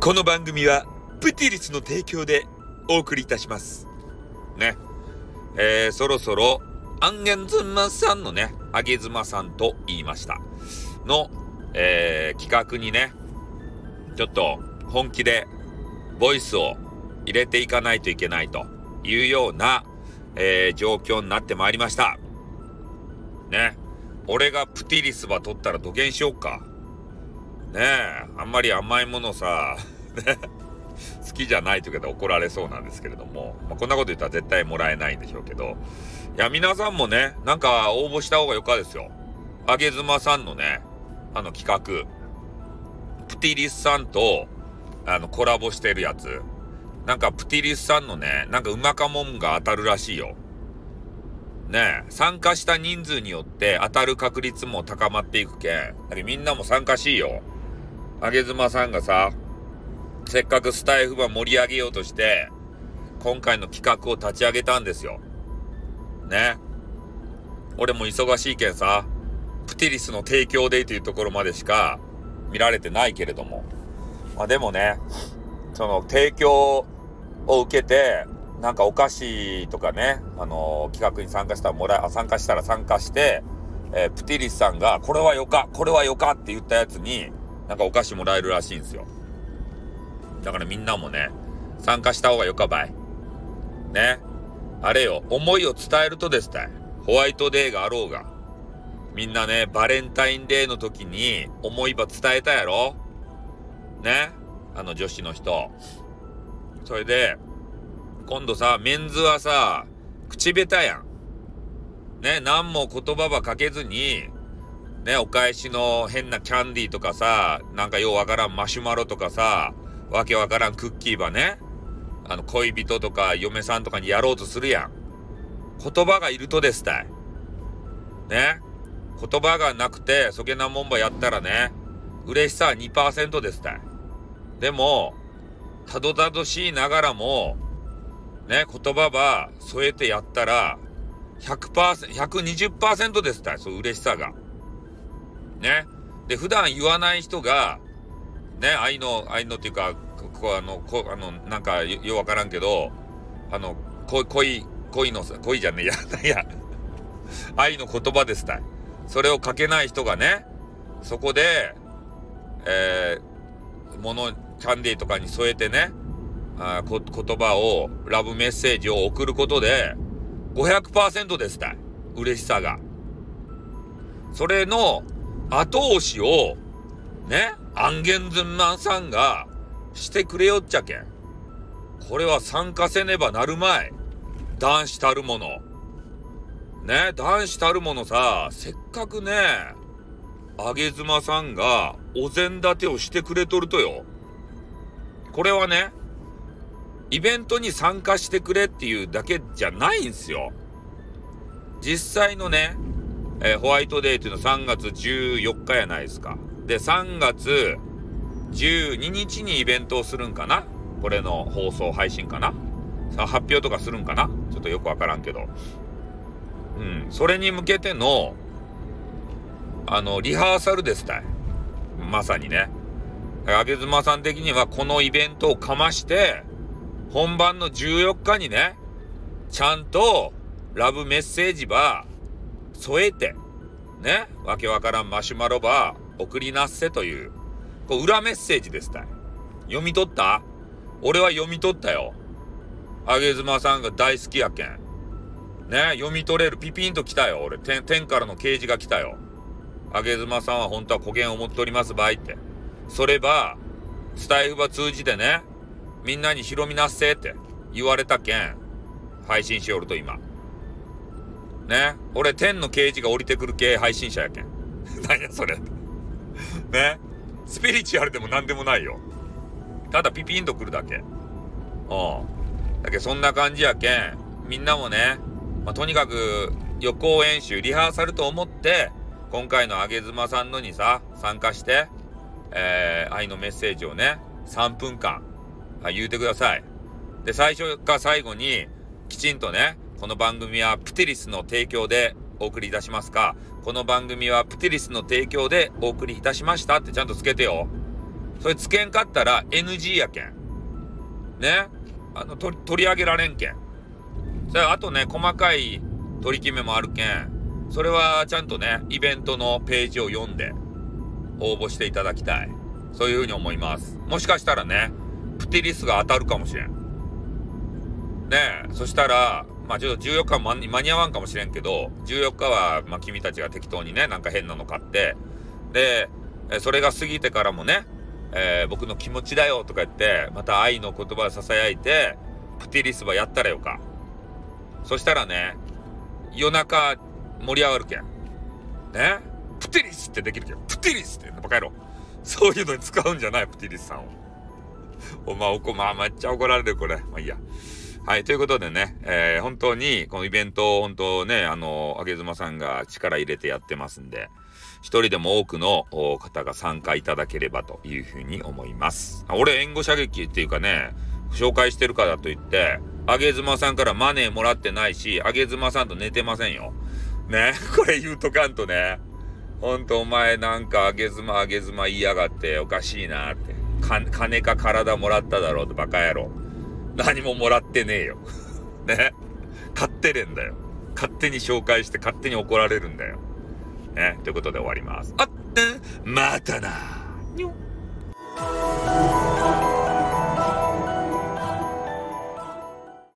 この番組はプティリスの提供でお送りいたします。ね。えー、そろそろ、アンゲンズマさんのね、あげずまさんと言いました。の、えー、企画にね、ちょっと本気でボイスを入れていかないといけないというような、えー、状況になってまいりました。ね。俺がプティリスば取ったら土下しようか。ねえ、あんまり甘いものさ、ね、好きじゃないというけど怒られそうなんですけれども、まあ、こんなこと言ったら絶対もらえないんでしょうけど、いや、皆さんもね、なんか応募した方がよかですよ。あげずまさんのね、あの企画、プティリスさんと、あの、コラボしてるやつ。なんか、プティリスさんのね、なんか、うまかもんが当たるらしいよ。ねえ、参加した人数によって当たる確率も高まっていくけん。だけどみんなも参加しいよ。あげずまさんがさ、せっかくスタイフば盛り上げようとして、今回の企画を立ち上げたんですよ。ね。俺も忙しいけんさ、プティリスの提供でというところまでしか見られてないけれども。まあでもね、その提供を受けて、なんかお菓子とかね、あのー企画に参加したらもらえ、参加したら参加して、えープティリスさんが、これはよか、これはよかって言ったやつに、なんかお菓子もらえるらしいんですよ。だからみんなもね、参加した方がよかばい。ね。あれよ、思いを伝えるとですたい。ホワイトデーがあろうが。みんなね、バレンタインデーの時に思いば伝えたやろね。あの女子の人。それで、今度さ、メンズはさ、口下手やん。ね、何も言葉ばかけずに、ね、お返しの変なキャンディーとかさ、なんかようわからんマシュマロとかさ、わけわからんクッキーばね、あの恋人とか嫁さんとかにやろうとするやん。言葉がいるとですたい。ね。言葉がなくて、そげなもんばやったらね、嬉しさは2%ですたい。でも、たどたどしいながらも、ね、言葉ば添えてやったら、100%、120%ですたい、そう嬉しさが。ね。で、普段言わない人が、ね、愛の、愛のっていうか、ここあの、こあの、なんかよ、ようわからんけど、あの、恋、恋、恋のさ、恋じゃねえや、なんや、愛の言葉ですたい。それを書けない人がね、そこで、えー、もの、キャンディーとかに添えてね、あこ言葉を、ラブメッセージを送ることで、500%ですたい。嬉しさが。それの後押しを、ね、アンゲンズンマンさんがしてくれよっちゃけん。これは参加せねばなるまい。男子たるもの。ね、男子たるものさ、せっかくね、あげずまさんがお膳立てをしてくれとるとよ。これはね、イベントに参加してくれっていうだけじゃないんすよ。実際のね、えーホワイトデーっていうのは3月14日やないですか。で、3月12日にイベントをするんかな？これの放送配信かな？発表とかするんかな？ちょっとよくわからんけど。うん。それに向けての、あの、リハーサルですたい。まさにね。あげずまさん的にはこのイベントをかまして、本番の14日にね、ちゃんとラブメッセージば添えて、ね、わけわからんマシュマロば送りなっせという、こう裏メッセージですたい。読み取った？俺は読み取ったよ。あげずまさんが大好きやけん。ね、読み取れるピピンと来たよ。俺、天、天からの掲示が来たよ。あげずまさんは本当は古言を持っております場合って。それば、スタイフば通じてね、みんなに広みなっせって言われたけん、配信しよると今。ね。俺、天の啓示が降りてくる系配信者やけん。何やそれ。ね。スピリチュアルでも何でもないよ。ただピピンとくるだけ。うん。だけどそんな感じやけん、みんなもね、まあ、とにかく予行演習、リハーサルと思って、今回のあげずまさんのにさ、参加して、えー、愛のメッセージをね、3分間、言うてください。で、最初か最後に、きちんとね、この番組はプテリスの提供でお送りいたしますか、この番組はプテリスの提供でお送りいたしました？ってちゃんとつけてよ。それつけんかったら NG やけん。ね？あの、取り上げられんけん。それあとね、細かい取り決めもあるけん。それはちゃんとね、イベントのページを読んで応募していただきたい。そういうふうに思います。もしかしたらね、プティリスが当たるかもしれん。ねえ、そしたら、まあちょっと14日間間に合わんかもしれんけど、14日は、ま君たちが適当にね、なんか変なの買って、で、それが過ぎてからもね、えー、僕の気持ちだよとか言って、また愛の言葉を囁いて、プティリスばやったらよか。そしたらね、夜中盛り上がるけん。ね？プティリスってできるけん。プティリスって、バカ野郎。そういうのに使うんじゃない、プティリスさんを。お前、おこ、まあ、めっちゃ怒られる、これ。まあいいや。はい、ということでね、えー、本当に、このイベントを本当ね、あの、あげずまさんが力入れてやってますんで、一人でも多くの方が参加いただければというふうに思います。俺、援護射撃っていうかね、紹介してるからといって、あげずまさんからマネーもらってないし、あげずまさんと寝てませんよ。ね、これ言うとかんとね。ほんとお前なんかあげずまあげずま言いやがっておかしいなって。金か体もらっただろうってバカ野郎。何ももらってねえよ。ね。勝手れんだよ。勝手に紹介して勝手に怒られるんだよ。ね。ということで終わります。あって、またな。にょ